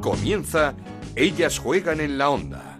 Comienza Ellas juegan en la onda.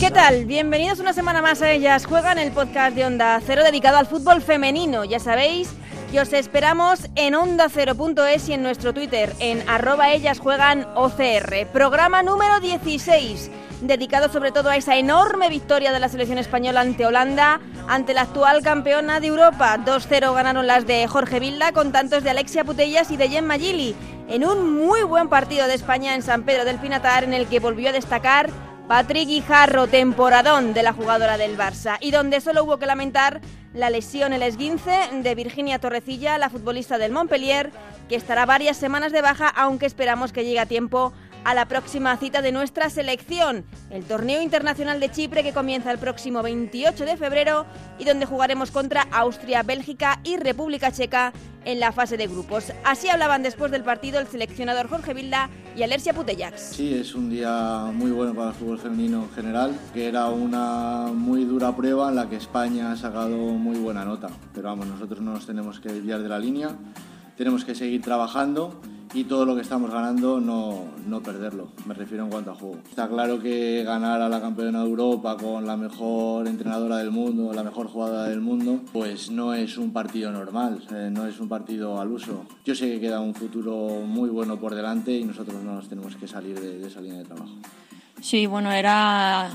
¿Qué tal? Bienvenidos una semana más a Ellas Juegan, el podcast de Onda Cero dedicado al fútbol femenino. Ya sabéis que os esperamos en onda0.es y en nuestro Twitter en arroba ellas juegan OCR. Programa número 16, dedicado sobre todo a esa enorme victoria de la selección española ante Holanda, ante la actual campeona de Europa. 2-0 ganaron las de Jorge Vilda con tantos de Alexia Putellas y de Gemma Gili, en un muy buen partido de España en San Pedro del Pinatar en el que volvió a destacar Patrick Guijarro, temporadón de la jugadora del Barça, y donde solo hubo que lamentar la lesión, el esguince de Virginia Torrecilla, la futbolista del Montpellier, que estará varias semanas de baja, aunque esperamos que llegue a tiempo a la próxima cita de nuestra selección, el torneo internacional de Chipre que comienza el próximo 28 de febrero y donde jugaremos contra Austria, Bélgica y República Checa en la fase de grupos. Así hablaban después del partido el seleccionador Jorge Vilda y Alercia Putellax. Sí, es un día muy bueno para el fútbol femenino en general, que era una muy dura prueba en la que España ha sacado muy buena nota. Pero vamos, nosotros no nos tenemos que desviar de la línea, tenemos que seguir trabajando y todo lo que estamos ganando no, no, perderlo, me refiero en cuanto a juego. Está claro que ganar a la campeona de Europa con la mejor entrenadora del mundo, la mejor jugadora del mundo, pues no es un partido normal, eh, no es un partido al uso. Yo sé que queda un futuro muy bueno por delante y nosotros no nos tenemos que salir de, de esa línea de trabajo. Sí, bueno, era,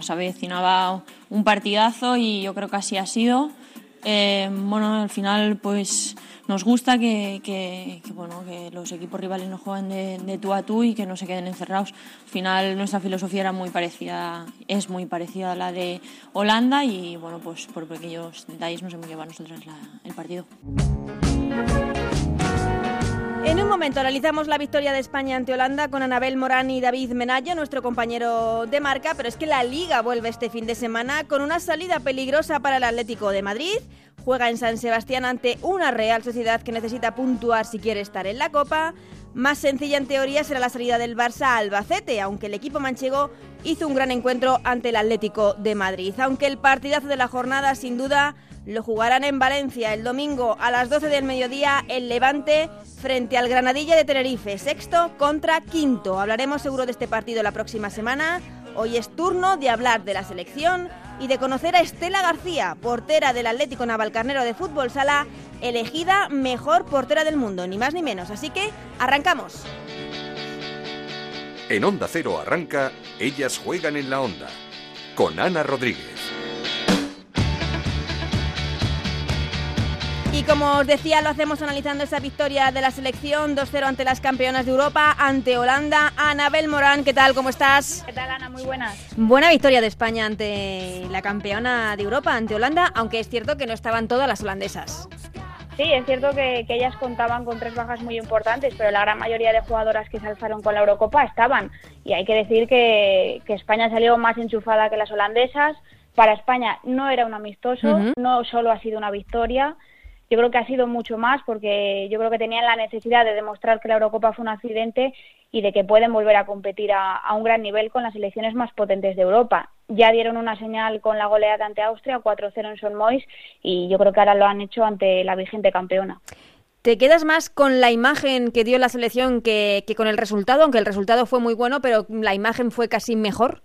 se avecinaba un partidazo y yo creo que así ha sido. Eh, bueno, al final pues nos gusta que, bueno, que los equipos rivales no jueguen de, tú a tú y que no se queden encerrados. Al final nuestra filosofía era muy parecida, es muy parecida a la de Holanda y bueno, pues por pequeños detalles nos hemos llevado nosotros el partido. En un momento analizamos la victoria de España ante Holanda con Anabel Morán y David Menayo, nuestro compañero de marca, pero es que la liga vuelve este fin de semana con una salida peligrosa para el Atlético de Madrid. Juega en San Sebastián ante una Real Sociedad que necesita puntuar si quiere estar en la Copa. Más sencilla en teoría será la salida del Barça a Albacete, aunque el equipo manchego hizo un gran encuentro ante el Atlético de Madrid. Aunque el partidazo de la jornada sin duda lo jugarán en Valencia el domingo a las 12 del mediodía el Levante frente al Granadilla de Tenerife, sexto contra quinto. Hablaremos seguro de este partido la próxima semana. Hoy es turno de hablar de la selección y de conocer a Estela García, portera del Atlético Navalcarnero de Fútbol Sala, elegida mejor portera del mundo, ni más ni menos. Así que arrancamos. En Onda Cero arranca Ellas juegan en la Onda, con Ana Rodríguez. Y como os decía, lo hacemos analizando esa victoria de la selección 2-0 ante las campeonas de Europa, ante Holanda. Anabel Morán, ¿qué tal? ¿Cómo estás? ¿Qué tal, Ana? Muy buenas. Buena victoria de España ante la campeona de Europa, ante Holanda, aunque es cierto que no estaban todas las holandesas. Sí, es cierto que, que, ellas contaban con tres bajas muy importantes, pero la gran mayoría de jugadoras que se alzaron con la Eurocopa estaban. Y hay que decir que, que España salió más enchufada que las holandesas. Para España no era un amistoso, uh -huh. no solo ha sido una victoria, yo creo que ha sido mucho más porque yo creo que tenían la necesidad de demostrar que la Eurocopa fue un accidente y de que pueden volver a competir a, un gran nivel con las selecciones más potentes de Europa. Ya dieron una señal con la goleada ante Austria, 4-0 en Son Mois, y yo creo que ahora lo han hecho ante la vigente campeona. ¿Te quedas más con la imagen que dio la selección que con el resultado? Aunque el resultado fue muy bueno, pero la imagen fue casi mejor.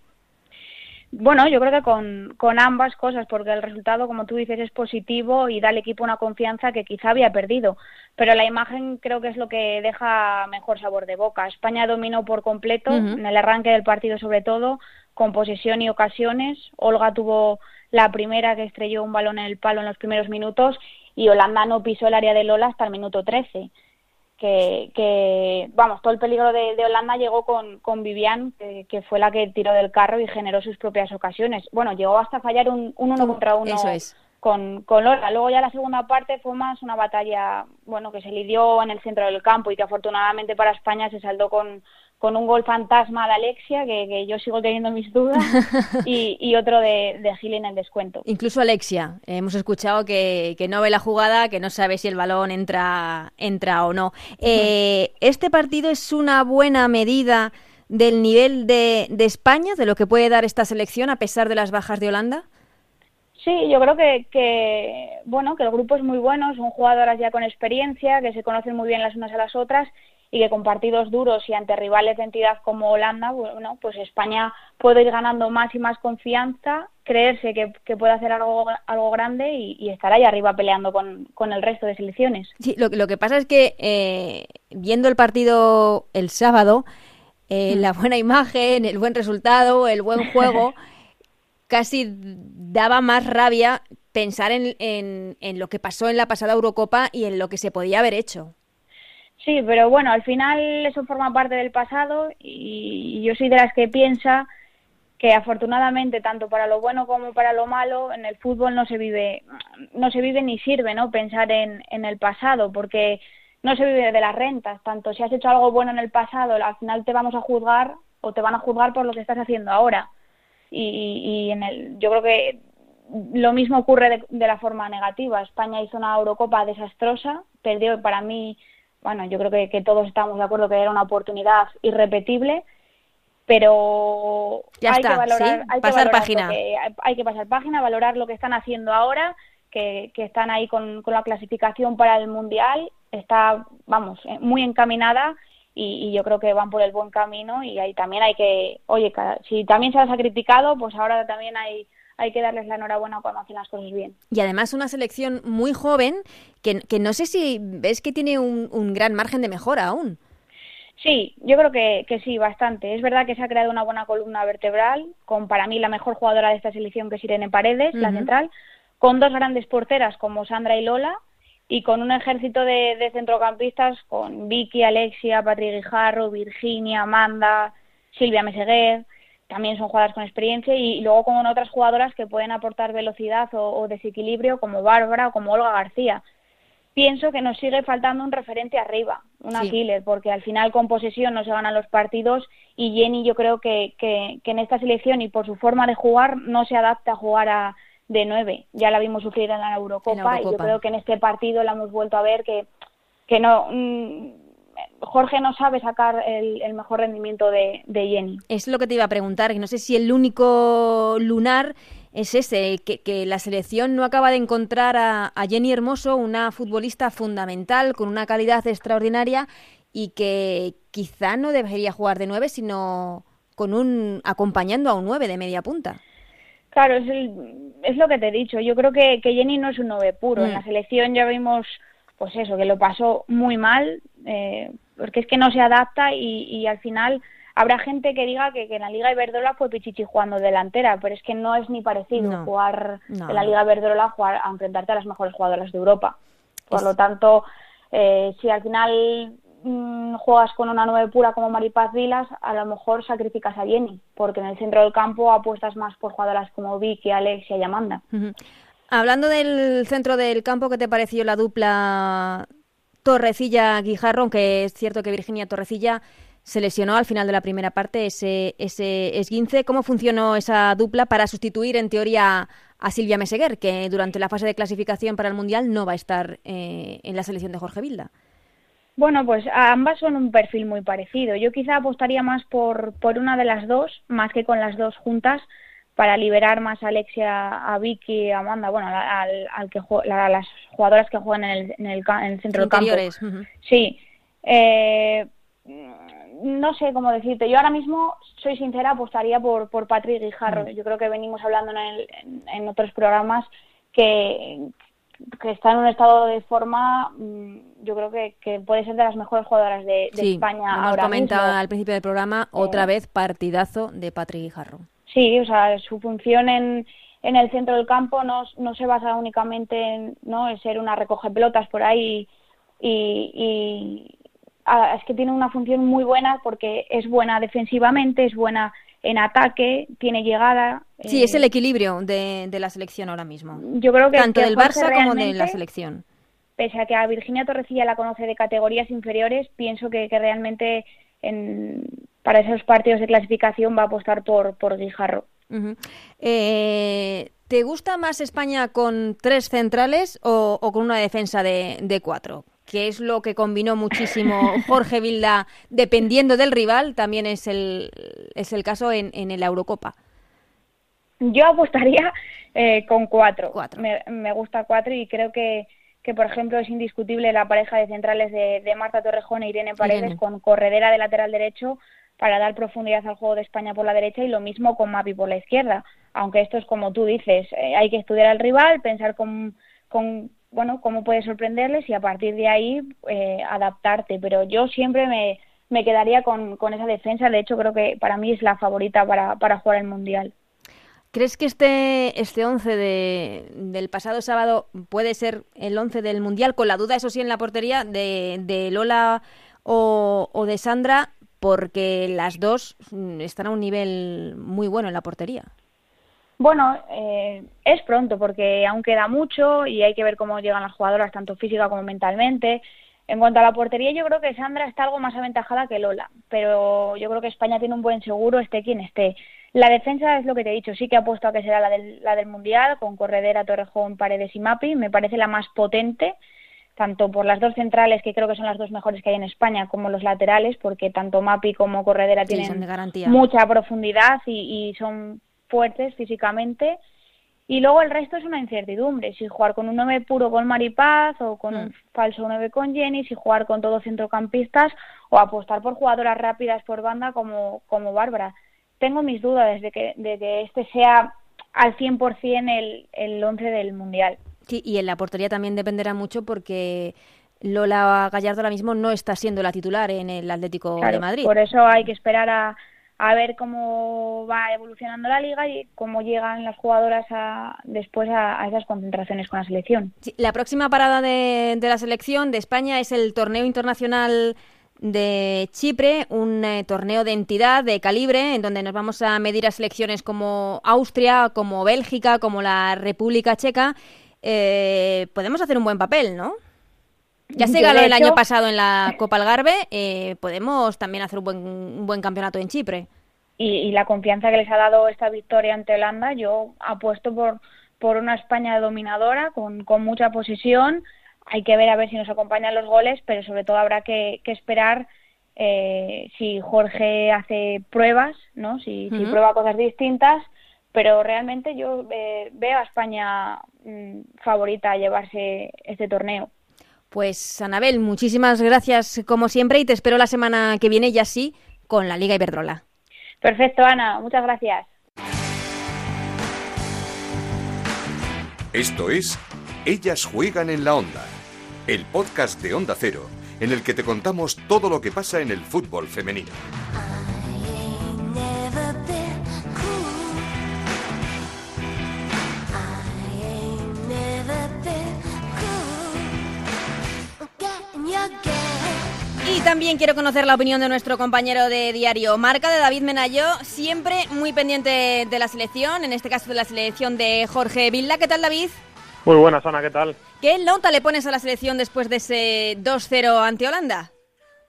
Bueno, yo creo que con, con, ambas cosas, porque el resultado, como tú dices, es positivo y da al equipo una confianza que quizá había perdido. Pero la imagen creo que es lo que deja mejor sabor de boca. España dominó por completo, uh -huh. en el arranque del partido sobre todo, con posesión y ocasiones. Olga tuvo la primera que estrelló un balón en el palo en los primeros minutos y Holanda no pisó el área de Lola hasta el minuto 13 que, que, vamos, todo el peligro de, de Holanda llegó con, con Vivian, que, que, fue la que tiró del carro y generó sus propias ocasiones. Bueno, llegó hasta fallar un, un uno contra uno Eso es. con, con Lola. Luego ya la segunda parte fue más una batalla, bueno, que se lidió en el centro del campo y que afortunadamente para España se saldó con, con un gol fantasma de Alexia, que, yo sigo teniendo mis dudas, y, otro de, de, Gil en el descuento. Incluso Alexia, hemos escuchado que, no ve la jugada, que no sabe si el balón entra, entra o no. Eh, ¿Este partido es una buena medida del nivel de, de España, de lo que puede dar esta selección a pesar de las bajas de Holanda? Sí, yo creo que, que, bueno que el grupo es muy bueno, son jugadoras ya con experiencia, que se conocen muy bien las unas a las otras y que con partidos duros y ante rivales de entidad como Holanda, bueno, pues España puede ir ganando más y más confianza, creerse que, puede hacer algo, algo grande y, estar ahí arriba peleando con, con, el resto de selecciones. Sí, lo, lo que pasa es que eh, viendo el partido el sábado, eh, mm. la buena imagen, el buen resultado, el buen juego, casi daba más rabia pensar en, en, en lo que pasó en la pasada Eurocopa y en lo que se podía haber hecho. Sí, pero bueno, al final eso forma parte del pasado y yo soy de las que piensa que afortunadamente tanto para lo bueno como para lo malo en el fútbol no se vive no se vive ni sirve, ¿no? Pensar en, en el pasado porque no se vive de las rentas, tanto si has hecho algo bueno en el pasado, al final te vamos a juzgar o te van a juzgar por lo que estás haciendo ahora. Y, y en el yo creo que lo mismo ocurre de, de la forma negativa. España hizo una Eurocopa desastrosa, perdió para mí bueno, yo creo que, todos estamos de acuerdo que era una oportunidad irrepetible, pero hay, que valorar, hay pasar página. hay que pasar página, valorar lo que están haciendo ahora, que, están ahí con, la clasificación para el Mundial, está, vamos, eh, muy encaminada y, yo creo que van por el buen camino y ahí también hay que, oye, si también se las ha criticado, pues ahora también hay hay que darles la enhorabuena cuando hacen las cosas bien. Y además una selección muy joven que, que no sé si ves que tiene un, gran margen de mejora aún. Sí, yo creo que, que, sí, bastante. Es verdad que se ha creado una buena columna vertebral, con para mí la mejor jugadora de esta selección que es Irene Paredes, la central, con dos grandes porteras como Sandra y Lola, y con un ejército de, de centrocampistas con Vicky, Alexia, Patrick Guijarro, Virginia, Amanda, Silvia Meseguer también son jugadoras con experiencia y, luego con otras jugadoras que pueden aportar velocidad o, desequilibrio como Bárbara o como Olga García. Pienso que nos sigue faltando un referente arriba, un Aquiles, porque al final con posesión no se ganan los partidos y Jenny yo creo que, que, en esta selección y por su forma de jugar no se adapta a jugar a, de nueve. Ya la vimos sufrir en la Eurocopa, y yo creo que en este partido la hemos vuelto a ver que, que no... Jorge no sabe sacar el, mejor rendimiento de, Jenny. Es lo que te iba a preguntar, que no sé si el único lunar es ese, que, la selección no acaba de encontrar a, Jenny Hermoso, una futbolista fundamental, con una calidad extraordinaria y que quizá no debería jugar de nueve, sino con un acompañando a un nueve de media punta. Claro, es, es lo que te he dicho. Yo creo que, Jenny no es un nueve puro. En mm. la selección ya vimos pues eso, que lo pasó muy mal, eh, porque es que no se adapta y, al final habrá gente que diga que, en la Liga Iberdrola fue Pichichi jugando delantera, pero es que no es ni parecido jugar en la Liga Iberdrola jugar a enfrentarte a las mejores jugadoras de Europa. Por lo tanto, eh, si al final mm, juegas con una nueve pura como Maripaz Vilas, a lo mejor sacrificas a Jenny, porque en el centro del campo apuestas más por jugadoras como Vicky, Alexia y Amanda. Hablando del centro del campo, ¿qué te pareció la dupla Torrecilla-Guijarro? Aunque es cierto que Virginia Torrecilla se lesionó al final de la primera parte ese, ese esguince. ¿Cómo funcionó esa dupla para sustituir, en teoría, a Silvia Meseguer, que durante la fase de clasificación para el Mundial no va a estar eh, en la selección de Jorge Vilda? Bueno, pues ambas son un perfil muy parecido. Yo quizá apostaría más por, por una de las dos, más que con las dos juntas, para liberar más a Alexia, a Vicky, a Amanda, bueno, al, al que a las jugadoras que juegan en el, en el, en el centro del campo. Sí. Eh, no sé cómo decirte. Yo ahora mismo, soy sincera, apostaría por, por Patrick Guijarro. Yo creo que venimos hablando en, el, en, otros programas que, que está en un estado de forma, mm, yo creo que, que puede ser de las mejores jugadoras de, de España ahora mismo. al principio del programa, otra vez partidazo de Patrick Guijarro. Sí, o sea, su función en, en el centro del campo no, no se basa únicamente en, ¿no? en ser una recoge pelotas por ahí y, y es que tiene una función muy buena porque es buena defensivamente, es buena en ataque, tiene llegada. Sí, es el eh, equilibrio de, de, la selección ahora mismo. Yo creo que tanto del Barça como de la selección. Pese a que a Virginia Torrecilla la conoce de categorías inferiores, pienso que, que realmente en, para esos partidos de clasificación va a apostar por, por Guijarro. Eh, ¿Te gusta más España con tres centrales o, con una defensa de, de cuatro? que es lo que combinó muchísimo Jorge Vilda, dependiendo del rival, también es el, es el caso en, en la Eurocopa. Yo apostaría eh, con cuatro. Me, gusta cuatro y creo que, que, por ejemplo, es indiscutible la pareja de centrales de, de Marta Torrejón e Irene Paredes con corredera de lateral derecho para dar profundidad al juego de España por la derecha y lo mismo con Mapi por la izquierda. Aunque esto es como tú dices, eh, hay que estudiar al rival, pensar con, con bueno, cómo puedes sorprenderles y a partir de ahí eh, adaptarte. Pero yo siempre me, me quedaría con, con, esa defensa. De hecho, creo que para mí es la favorita para, para jugar el Mundial. ¿Crees que este, este 11 de, del pasado sábado puede ser el 11 del Mundial? Con la duda, eso sí, en la portería de, de Lola o de Sandra, porque las dos están a un nivel muy bueno en la portería. Bueno, eh, es pronto porque aún queda mucho y hay que ver cómo llegan las jugadoras, tanto física como mentalmente. En cuanto a la portería, yo creo que Sandra está algo más aventajada que Lola, pero yo creo que España tiene un buen seguro, esté quien esté. La defensa es lo que te he dicho, sí que apuesto a que será la del, la del Mundial, con Corredera, Torrejón, Paredes y Mapi, me parece la más potente, tanto por las dos centrales, que creo que son las dos mejores que hay en España, como los laterales, porque tanto Mapi como Corredera tienen mucha profundidad y, y son fuertes físicamente y luego el resto es una incertidumbre, si jugar con un 9 puro con Maripaz o con un mm. falso 9 con Jenny, si jugar con todos centrocampistas o apostar por jugadoras rápidas por banda como, como Bárbara. Tengo mis dudas de que, de que este sea al 100% el, el 11 del Mundial. Sí, y en la portería también dependerá mucho porque Lola Gallardo ahora mismo no está siendo la titular en el Atlético de Madrid. Por eso hay que esperar a, a ver cómo va evolucionando la liga y cómo llegan las jugadoras después a, esas concentraciones con la selección. la próxima parada de, la selección de España es el torneo internacional de Chipre, un eh, torneo de entidad de calibre en donde nos vamos a medir a selecciones como Austria, como Bélgica, como la República Checa. Eh, podemos hacer un buen papel, ¿no? Ya se ganó el año pasado en la Copa Algarve, eh, podemos también hacer un buen, un buen campeonato en Chipre. Y, la confianza que les ha dado esta victoria ante Holanda, yo apuesto por, por una España dominadora, con, con mucha posición. Hay que ver a ver si nos acompañan los goles, pero sobre todo habrá que, esperar eh, si Jorge hace pruebas, ¿no? Si, si, prueba cosas distintas, pero realmente yo eh, veo a España mm, favorita a llevarse este torneo. Pues Anabel, muchísimas gracias como siempre y te espero la semana que viene ya sí con la Liga Iberdrola. Perfecto, Ana, muchas gracias. Esto es Ellas juegan en la onda, el podcast de Onda Cero, en el que te contamos todo lo que pasa en el fútbol femenino. También quiero conocer la opinión de nuestro compañero de diario Marca, de David Menayo, siempre muy pendiente de la selección, en este caso de la selección de Jorge Vilda. ¿Qué tal, David? Muy buenas, Ana, ¿qué tal? ¿Qué nota le pones a la selección después de ese 2-0 ante Holanda?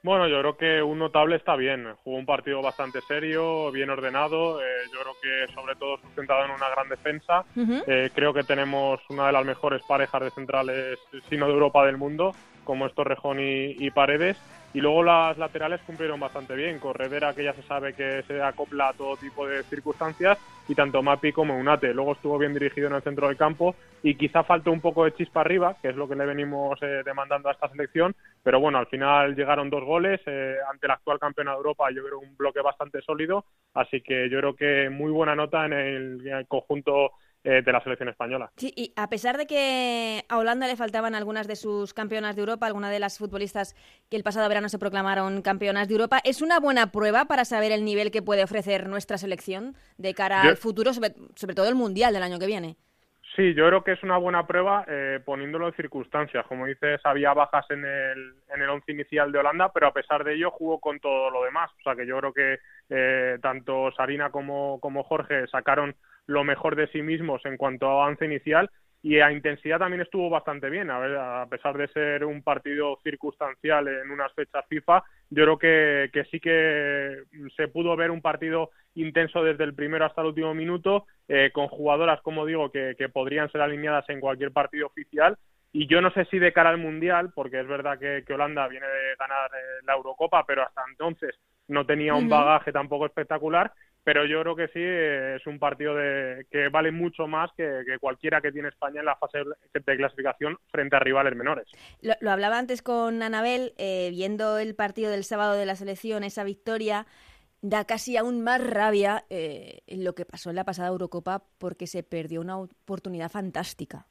Bueno, yo creo que un notable está bien. Jugó un partido bastante serio, bien ordenado. Eh, yo creo que sobre todo sustentado en una gran defensa. Eh, creo que tenemos una de las mejores parejas de centrales, sino de Europa del mundo, como es Torrejón y Paredes. Y luego las laterales cumplieron bastante bien. Corredera, que ya se sabe que se acopla a todo tipo de circunstancias, y tanto Mapi como Unate. Luego estuvo bien dirigido en el centro del campo y quizá faltó un poco de chispa arriba, que es lo que le venimos eh, demandando a esta selección. Pero bueno, al final llegaron dos goles eh, ante la actual campeona de Europa. Yo creo un bloque bastante sólido. Así que yo creo que muy buena nota en el conjunto eh, de la selección española. Sí, y a pesar de que a Holanda le faltaban algunas de sus campeonas de Europa, algunas de las futbolistas que el pasado verano se proclamaron campeonas de Europa, ¿es una buena prueba para saber el nivel que puede ofrecer nuestra selección de cara al futuro, sobre, todo el Mundial del año que viene? Sí, yo creo que es una buena prueba eh, poniéndolo en circunstancias. Como dices, había bajas en el, en el once inicial de Holanda, pero a pesar de ello jugó con todo lo demás. O sea que yo creo que eh, tanto Sarina como, como Jorge sacaron lo mejor de sí mismos en cuanto a avance inicial y a intensidad también estuvo bastante bien, a, ver, a pesar de ser un partido circunstancial en unas fechas FIFA, yo creo que, que sí que se pudo ver un partido intenso desde el primero hasta el último minuto, eh, con jugadoras, como digo, que, que podrían ser alineadas en cualquier partido oficial. Y yo no sé si de cara al Mundial, porque es verdad que, Holanda viene de ganar eh, la Eurocopa, pero hasta entonces no tenía un bagaje tampoco espectacular, pero yo creo que sí eh, es un partido de, que vale mucho más que, cualquiera que tiene España en la fase de clasificación frente a rivales menores. Lo, hablaba antes con Anabel, eh, viendo el partido del sábado de la selección, esa victoria, da casi aún más rabia lo que pasó en la pasada Eurocopa porque se perdió una oportunidad fantástica.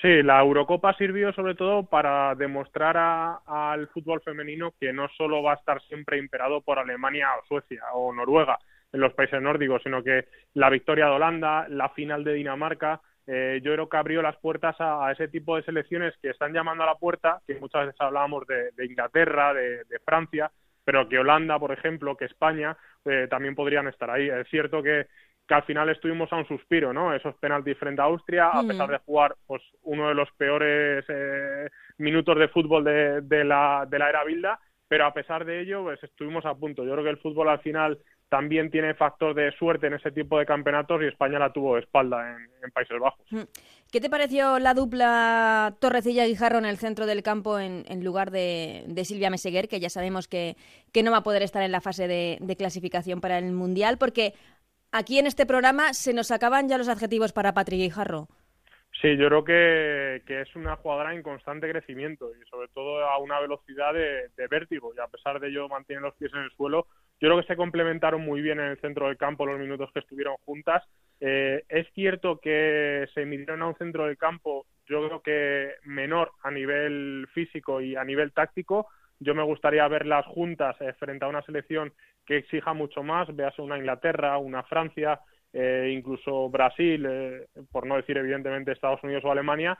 Sí, la Eurocopa sirvió sobre todo para demostrar al fútbol femenino que no solo va a estar siempre imperado por Alemania o Suecia o Noruega en los países nórdicos, sino que la victoria de Holanda, la final de Dinamarca, eh, yo creo que abrió las puertas a, ese tipo de selecciones que están llamando a la puerta, que muchas veces hablábamos de, Inglaterra, de, Francia, pero que Holanda, por ejemplo, que España eh, también podrían estar ahí. Es cierto que que al final estuvimos a un suspiro, ¿no? Esos penaltis frente a Austria, a pesar de jugar pues uno de los peores eh, minutos de fútbol de, de, la, de la era Bilda, pero a pesar de ello, pues estuvimos a punto. Yo creo que el fútbol al final también tiene factor de suerte en ese tipo de campeonatos y España la tuvo de espalda en, Países Bajos. ¿Qué te pareció la dupla Torrecilla-Guijarro en el centro del campo en, lugar de, Silvia Meseguer, que ya sabemos que, que, no va a poder estar en la fase de, de clasificación para el Mundial? Porque aquí en este programa se nos acaban ya los adjetivos para Patrick Guijarro. Sí, yo creo que, es una jugadora en constante crecimiento y sobre todo a una velocidad de, vértigo y a pesar de ello mantiene los pies en el suelo. Yo creo que se complementaron muy bien en el centro del campo los minutos que estuvieron juntas. Eh, es cierto que se midieron a un centro del campo, yo creo que menor a nivel físico y a nivel táctico, yo me gustaría verlas juntas eh, frente a una selección que exija mucho más, veas una Inglaterra, una Francia, eh, incluso Brasil, eh, por no decir evidentemente Estados Unidos o Alemania,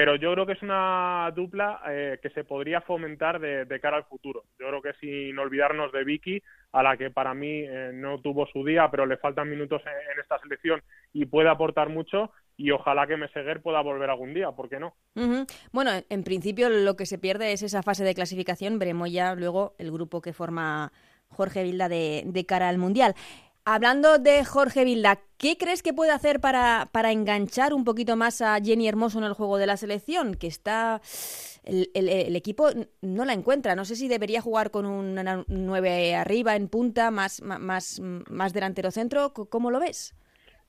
pero yo creo que es una dupla que se podría fomentar de, cara al futuro. Yo creo que sin olvidarnos de Vicky, a la que para mí no tuvo su día, pero le faltan minutos en, esta selección y puede aportar mucho, y ojalá que Meseguer pueda volver algún día, ¿por qué no? Bueno, en principio lo que se pierde es esa fase de clasificación, veremos ya luego el grupo que forma Jorge Vilda de, cara al Mundial. Hablando de Jorge Vilda, ¿qué crees que puede hacer para, para, enganchar un poquito más a Jenny Hermoso en el juego de la selección? Que está. El, equipo no la encuentra. No sé si debería jugar con un 9 arriba, en punta, más, más, más delantero centro. ¿Cómo lo ves?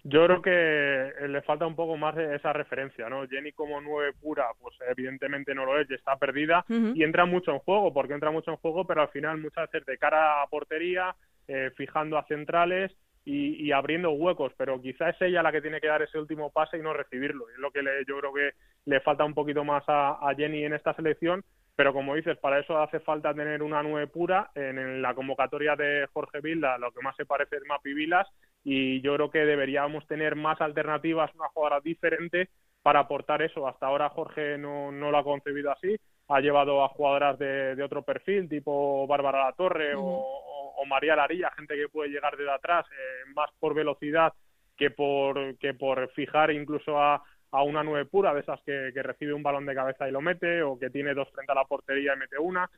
Yo creo que le falta un poco más de esa referencia, ¿no? Jenny como nueve pura, pues evidentemente no lo es, y está perdida y entra mucho en juego, porque entra mucho en juego, pero al final muchas veces de cara a portería, eh, fijando a centrales y, abriendo huecos, pero quizá es ella la que tiene que dar ese último pase y no recibirlo. Es lo que le, yo creo que le falta un poquito más a, Jenny en esta selección pero como dices, para eso hace falta tener una nueve pura. En, la convocatoria de Jorge Vilda, lo que más se parece es Mapi Vilas, y yo creo que deberíamos tener más alternativas, una jugadora diferente para aportar eso. Hasta ahora Jorge no, no lo ha concebido así, ha llevado a jugadoras de, otro perfil, tipo Bárbara La Torre o, María Larilla, gente que puede llegar desde atrás, eh, más por velocidad que por, que por fijar incluso a, a una nueve pura, de esas que, recibe un balón de cabeza y lo mete, o que tiene dos frente a la portería y mete una.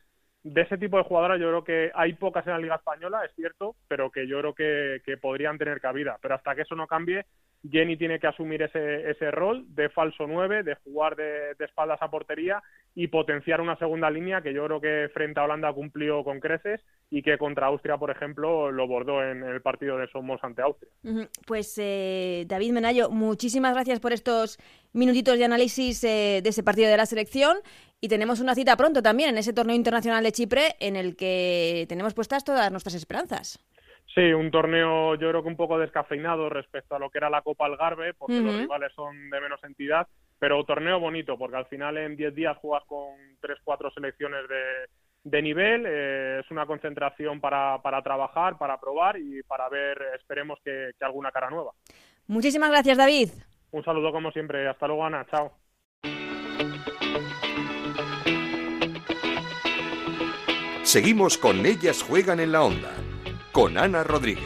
De ese tipo de jugadoras yo creo que hay pocas en la Liga Española, es cierto, pero que yo creo que, que podrían tener cabida. Pero hasta que eso no cambie, Jenny tiene que asumir ese, ese rol de falso 9, de jugar de, espaldas a portería y potenciar una segunda línea que yo creo que frente a Holanda cumplió con creces y que contra Austria, por ejemplo, lo bordó en el partido de Somos ante Austria. Pues eh, David Menayo, muchísimas gracias por estos minutitos de análisis eh, de ese partido de la selección y tenemos una cita pronto también en ese torneo internacional de Chipre en el que tenemos puestas todas nuestras esperanzas. Sí, un torneo yo creo que un poco descafeinado respecto a lo que era la Copa Algarve, porque los rivales son de menos entidad, pero torneo bonito, porque al final en 10 días juegas con 3-4 selecciones de, de nivel, eh, es una concentración para, para trabajar, para probar y para ver, esperemos que, que alguna cara nueva. Muchísimas gracias, David. Un saludo como siempre, hasta luego Ana, chao. Seguimos con Ellas Juegan en la Onda con Ana Rodríguez.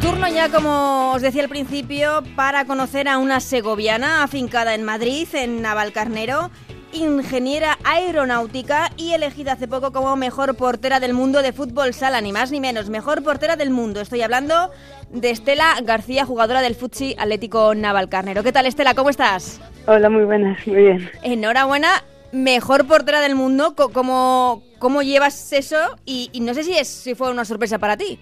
Turno ya, como os decía al principio, para conocer a una segoviana afincada en Madrid, en Navalcarnero, ingeniera aeronáutica y elegida hace poco como mejor portera del mundo de fútbol sala, ni más ni menos, mejor portera del mundo. Estoy hablando de Estela García, jugadora del Futsi Atlético Navalcarnero. ¿Qué tal, Estela? ¿Cómo estás? Hola, muy buenas, muy bien. Enhorabuena, mejor portera del mundo. ¿Cómo, cómo llevas eso? Y, no sé si, es, si fue una sorpresa para ti.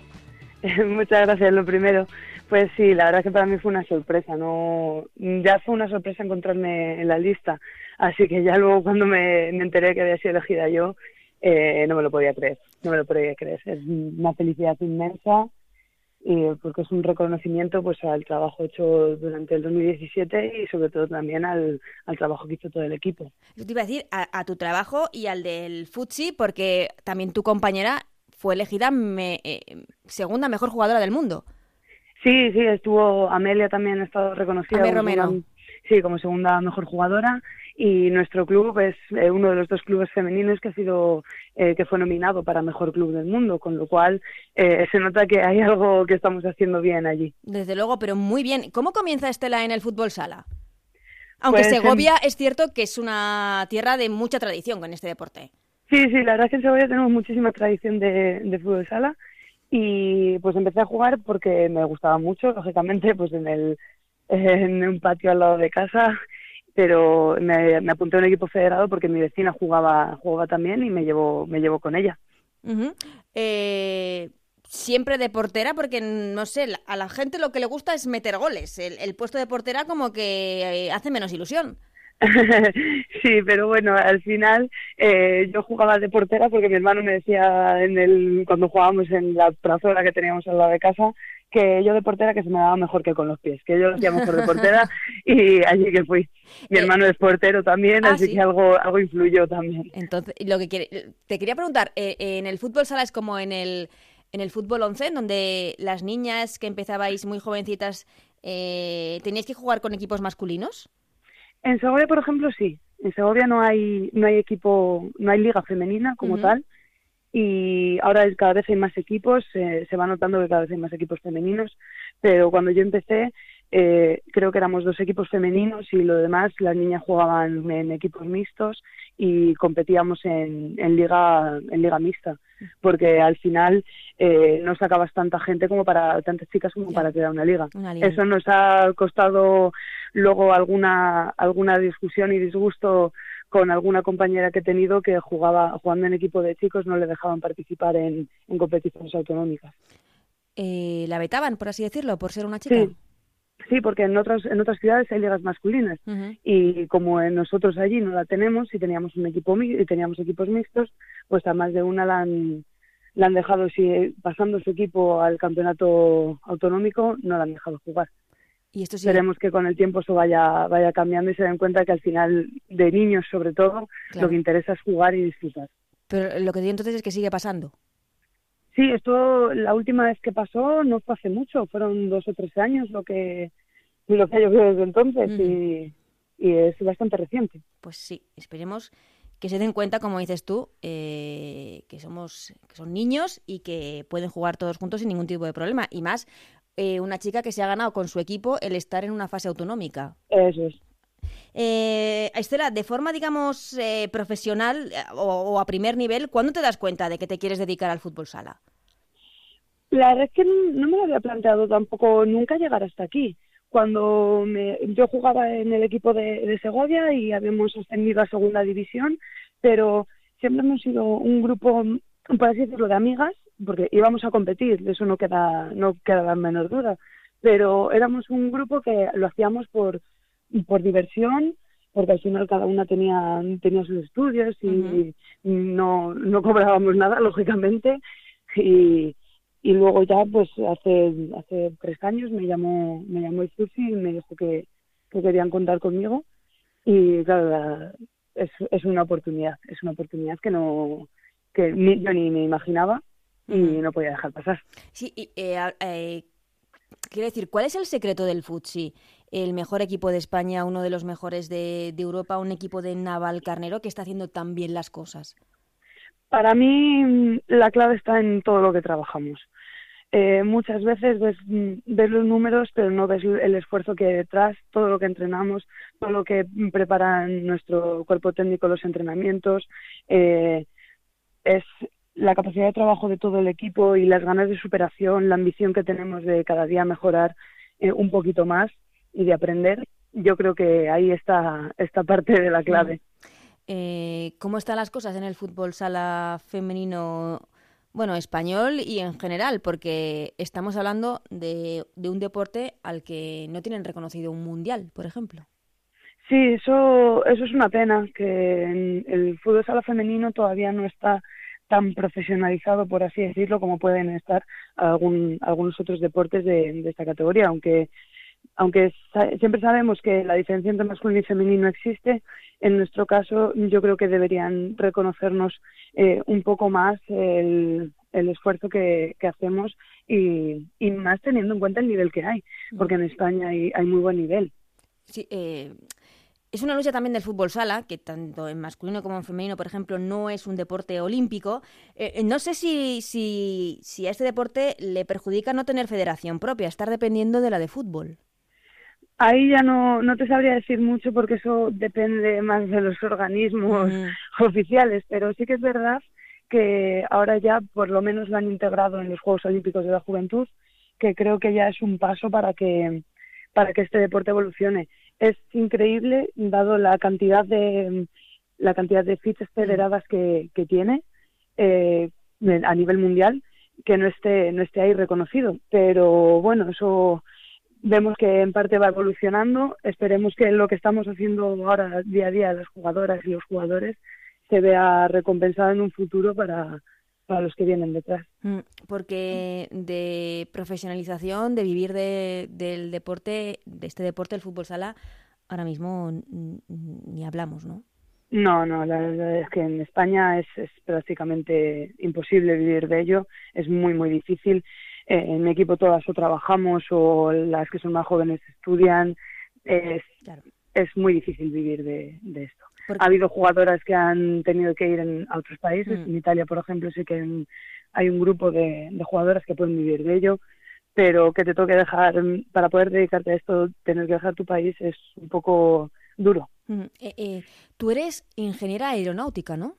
Muchas gracias, lo primero. Pues sí, la verdad que para mí fue una sorpresa. No, ya fue una sorpresa encontrarme en la lista. Así que ya luego cuando me, enteré que había sido elegida yo, eh, no me lo podía creer. No me lo podía creer. Es una felicidad inmensa y porque es un reconocimiento pues al trabajo hecho durante el 2017 y sobre todo también al, trabajo que hizo todo el equipo. Yo te iba a decir a, tu trabajo y al del Futsi porque también tu compañera fue elegida eh, segunda mejor jugadora del mundo. Sí, sí, estuvo Amelia también ha estado reconocida. Amelia Romero. sí, como segunda mejor jugadora y nuestro club es eh, uno de los dos clubes femeninos que ha sido eh, que fue nominado para mejor club del mundo, con lo cual se nota que hay algo que estamos haciendo bien allí. Desde luego, pero muy bien. ¿Cómo comienza Estela en el fútbol sala? Aunque pues, Segovia es cierto que es una tierra de mucha tradición con este deporte. Sí, sí, la verdad es que en Segovia tenemos muchísima tradición de, de fútbol sala y pues empecé a jugar porque me gustaba mucho, lógicamente, pues en el en un patio al lado de casa, pero me, apunté a un equipo federado porque mi vecina jugaba jugaba también y me llevó me llevó con ella. eh, siempre de portera porque no sé a la gente lo que le gusta es meter goles. El, el puesto de portera como que eh, hace menos ilusión. sí, pero bueno, al final eh, yo jugaba de portera porque mi hermano me decía en el cuando jugábamos en la plazuela que teníamos al lado de casa que yo de portera que se me daba mejor que con los pies, que yo lo hacía mejor de portera y allí que fui. Mi eh, hermano es portero también, ah, así que algo algo influyó también. Entonces, lo que te quería preguntar, eh, en el fútbol sala es como en el en el fútbol 11, donde las niñas que empezabais muy jovencitas teníais que jugar con equipos masculinos. En Segovia, por ejemplo, sí. En Segovia no hay, no hay equipo, no hay liga femenina como tal. Y ahora cada vez hay más equipos, se va notando que cada vez hay más equipos femeninos. Pero cuando yo empecé, eh, creo que éramos dos equipos femeninos y lo demás, las niñas jugaban en equipos mixtos y competíamos en, en liga en liga mixta porque al final eh, no sacabas tanta gente como para tantas chicas como para crear una liga. eso nos ha costado luego alguna alguna discusión y disgusto con alguna compañera que he tenido que jugaba jugando en equipo de chicos no le dejaban participar en, competiciones autonómicas. Eh, la vetaban por así decirlo por ser una chica Sí, porque en otras en otras ciudades hay ligas masculinas. Y como nosotros allí no la tenemos y teníamos un equipo y teníamos equipos mixtos, pues a más de una la han, la han dejado si pasando su equipo al campeonato autonómico no la han dejado jugar. Y esto Esperemos que con el tiempo eso vaya vaya cambiando y se den cuenta que al final de niños sobre todo lo que interesa es jugar y disfrutar. Pero lo que digo entonces es que sigue pasando. Sí, esto la última vez que pasó no fue hace mucho, fueron dos o tres años lo que lo que ha llovido desde entonces y, es bastante reciente. Pues sí, esperemos que se den cuenta, como dices tú, eh, que somos que son niños y que pueden jugar todos juntos sin ningún tipo de problema y más eh, una chica que se ha ganado con su equipo el estar en una fase autonómica. Eso es. Eh, Estela, de forma, digamos, eh, profesional eh, o, a primer nivel, ¿cuándo te das cuenta de que te quieres dedicar al fútbol sala? La verdad es que no me lo había planteado tampoco nunca llegar hasta aquí. Cuando yo jugaba en el equipo de, Segovia y habíamos ascendido a segunda división, pero siempre hemos sido un grupo, por así decirlo, de amigas, porque íbamos a competir, de eso no queda, no queda la menor duda, pero éramos un grupo que lo hacíamos por, por diversión, porque al final cada una tenía, tenía sus estudios y no, no cobrábamos nada, lógicamente. Y, y luego ya, pues hace, hace tres años me llamó, me llamó el y me dijo que, que querían contar conmigo. Y claro, es, es una oportunidad, es una oportunidad que no que yo ni me imaginaba y no podía dejar pasar. Sí, y, eh, eh, quiero decir, ¿cuál es el secreto del futsi? el mejor equipo de España, uno de los mejores de, Europa, un equipo de Naval Carnero que está haciendo tan bien las cosas? Para mí la clave está en todo lo que trabajamos. eh, muchas veces ves, ves, los números, pero no ves el esfuerzo que hay detrás, todo lo que entrenamos, todo lo que prepara nuestro cuerpo técnico, los entrenamientos. Eh, es la capacidad de trabajo de todo el equipo y las ganas de superación, la ambición que tenemos de cada día mejorar eh, un poquito más y de aprender. Yo creo que ahí está esta parte de la clave. Eh, ¿Cómo están las cosas en el fútbol sala femenino, bueno, español y en general? Porque estamos hablando de, de un deporte al que no tienen reconocido un mundial, por ejemplo. Sí, eso, eso es una pena, que el fútbol sala femenino todavía no está tan profesionalizado, por así decirlo, como pueden estar algún, algunos otros deportes de, esta categoría, aunque aunque siempre sabemos que la diferencia entre masculino y femenino existe, en nuestro caso yo creo que deberían reconocernos eh, un poco más el, el esfuerzo que, que hacemos y, y, más teniendo en cuenta el nivel que hay, porque en España hay, hay muy buen nivel. Sí, eh, es una lucha también del fútbol sala, que tanto en masculino como en femenino, por ejemplo, no es un deporte olímpico. Eh, eh, no sé si, si, si a este deporte le perjudica no tener federación propia, estar dependiendo de la de fútbol. Ahí ya no, no te sabría decir mucho porque eso depende más de los organismos oficiales, pero sí que es verdad que ahora ya por lo menos lo han integrado en los Juegos Olímpicos de la Juventud, que creo que ya es un paso para que, para que este deporte evolucione es increíble dado la cantidad de la cantidad de fichas mm. federadas que, que tiene eh, a nivel mundial que no esté no esté ahí reconocido pero bueno eso vemos que en parte va evolucionando esperemos que lo que estamos haciendo ahora día a día las jugadoras y los jugadores se vea recompensado en un futuro para para los que vienen detrás. Mm, porque de profesionalización, de vivir de, del deporte, de este deporte, el fútbol sala, ahora mismo ni hablamos, ¿no? No, no, la verdad es que en España es, es prácticamente imposible vivir de ello, es muy, muy difícil. Eh, en mi equipo todas o trabajamos o las que son más jóvenes estudian, es, es muy difícil vivir de, de esto. Ha habido jugadoras que han tenido que ir a otros países. Mm. En Italia, por ejemplo, sí que hay un grupo de, jugadoras que pueden vivir de ello, pero que te toque dejar, para poder dedicarte a esto, tener que dejar tu país es un poco duro. Mm, eh, eh, tú eres ingeniera aeronáutica, ¿no?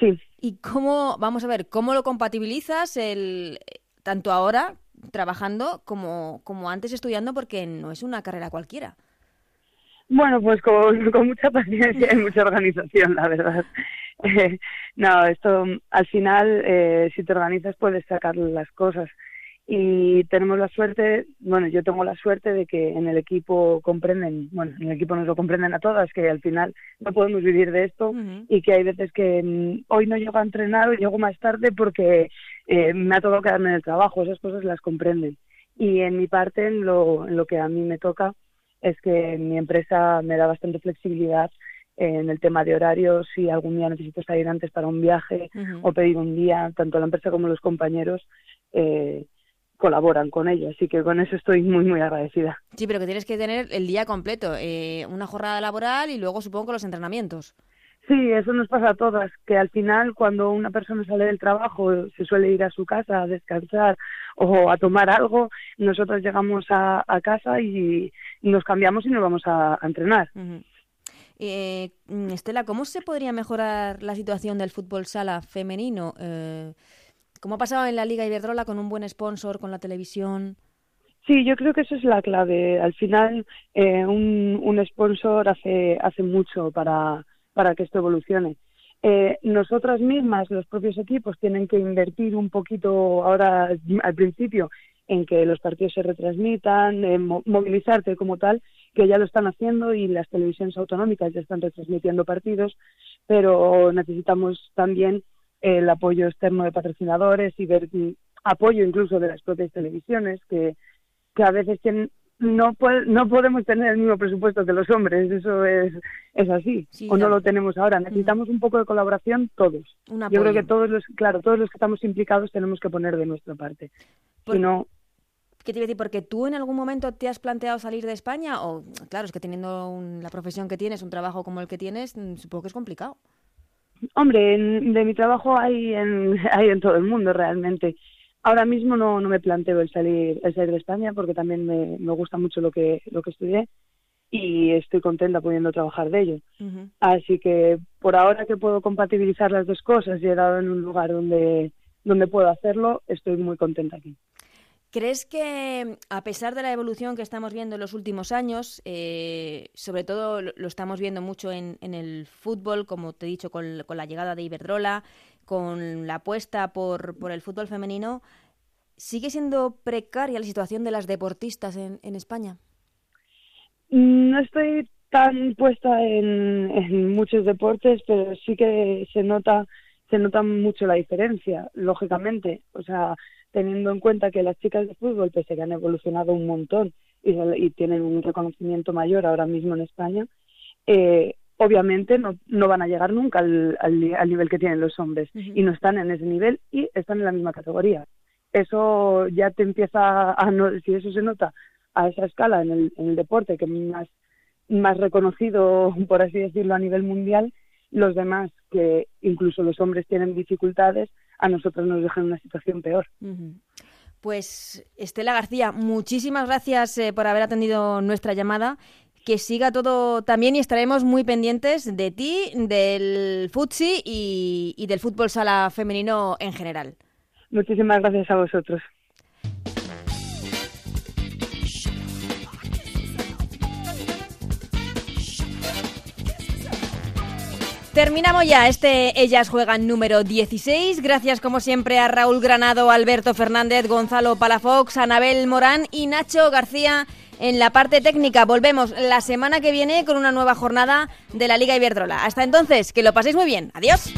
Sí. ¿Y cómo, vamos a ver, cómo lo compatibilizas el, tanto ahora trabajando como, como antes estudiando? Porque no es una carrera cualquiera. Bueno, pues con, con mucha paciencia y mucha organización, la verdad. Eh, no, esto al final, eh, si te organizas, puedes sacar las cosas. Y tenemos la suerte, bueno, yo tengo la suerte de que en el equipo comprenden, bueno, en el equipo nos lo comprenden a todas, que al final no podemos vivir de esto y que hay veces que mm, hoy no llego a entrenar o llego más tarde porque eh, me ha tocado quedarme en el trabajo, esas cosas las comprenden. Y en mi parte, en lo, en lo que a mí me toca, es que mi empresa me da bastante flexibilidad en el tema de horarios, si algún día necesito salir antes para un viaje o pedir un día, tanto la empresa como los compañeros eh, colaboran con ello, así que con eso estoy muy, muy agradecida. Sí, pero que tienes que tener el día completo, eh, una jornada laboral y luego supongo que los entrenamientos. Sí, eso nos pasa a todas, que al final cuando una persona sale del trabajo se suele ir a su casa a descansar o a tomar algo, nosotros llegamos a, casa y nos cambiamos y nos vamos a, entrenar. eh, Estela, ¿cómo se podría mejorar la situación del fútbol sala femenino? Eh, ¿Cómo ha pasado en la Liga Iberdrola con un buen sponsor, con la televisión? Sí, yo creo que eso es la clave. Al final, eh, un, un sponsor hace, hace mucho para para que esto evolucione. Eh, nosotras mismas, los propios equipos, tienen que invertir un poquito ahora al principio en que los partidos se retransmitan, en movilizarte como tal, que ya lo están haciendo y las televisiones autonómicas ya están retransmitiendo partidos, pero necesitamos también el apoyo externo de patrocinadores y ver apoyo incluso de las propias televisiones que a veces tienen no, no podemos tener el mismo presupuesto que los hombres, eso es, es así, o no lo tenemos ahora. Necesitamos un poco de colaboración todos. Yo creo que todos los, claro, todos los que estamos implicados tenemos que poner de nuestra parte. Si no, ¿Qué te iba a decir? Porque tú en algún momento te has planteado salir de España o, claro, es que teniendo la profesión que tienes, un trabajo como el que tienes, mm, supongo que es complicado. Hombre, de mi trabajo hay en, hay en todo el mundo realmente ahora mismo no, no me planteo el salir, el salir de España porque también me, me gusta mucho lo que, lo que estudié y estoy contenta pudiendo trabajar de ello. Así que por ahora que puedo compatibilizar las dos cosas y he dado en un lugar donde, donde puedo hacerlo, estoy muy contenta aquí. ¿Crees que, a pesar de la evolución que estamos viendo en los últimos años, eh, sobre todo lo estamos viendo mucho en, el fútbol, como te he dicho, con, la llegada de Iberdrola, con la apuesta por, por, el fútbol femenino, ¿sigue siendo precaria la situación de las deportistas en, España? No estoy tan puesta en, en, muchos deportes, pero sí que se nota se nota mucho la diferencia, lógicamente. O sea, teniendo en cuenta que las chicas de fútbol, pese que han evolucionado un montón y, tienen un reconocimiento mayor ahora mismo en España, eh, obviamente no, no van a llegar nunca al, al, nivel que tienen los hombres y no están en ese nivel y están en la misma categoría. Eso ya te empieza a, no, si eso se nota a esa escala en el, en el deporte que más, más reconocido, por así decirlo, a nivel mundial, los demás, que incluso los hombres tienen dificultades, a nosotros nos dejan una situación peor. Pues Estela García, muchísimas gracias eh, por haber atendido nuestra llamada. Que siga todo también y estaremos muy pendientes de ti, del futsi y, y del fútbol sala femenino en general. Muchísimas gracias a vosotros. Terminamos ya este Ellas Juegan número 16. Gracias como siempre a Raúl Granado, Alberto Fernández, Gonzalo Palafox, Anabel Morán y Nacho García en la parte técnica. Volvemos la semana que viene con una nueva jornada de la Liga Iberdrola. Hasta entonces, que lo paséis muy bien. Adiós.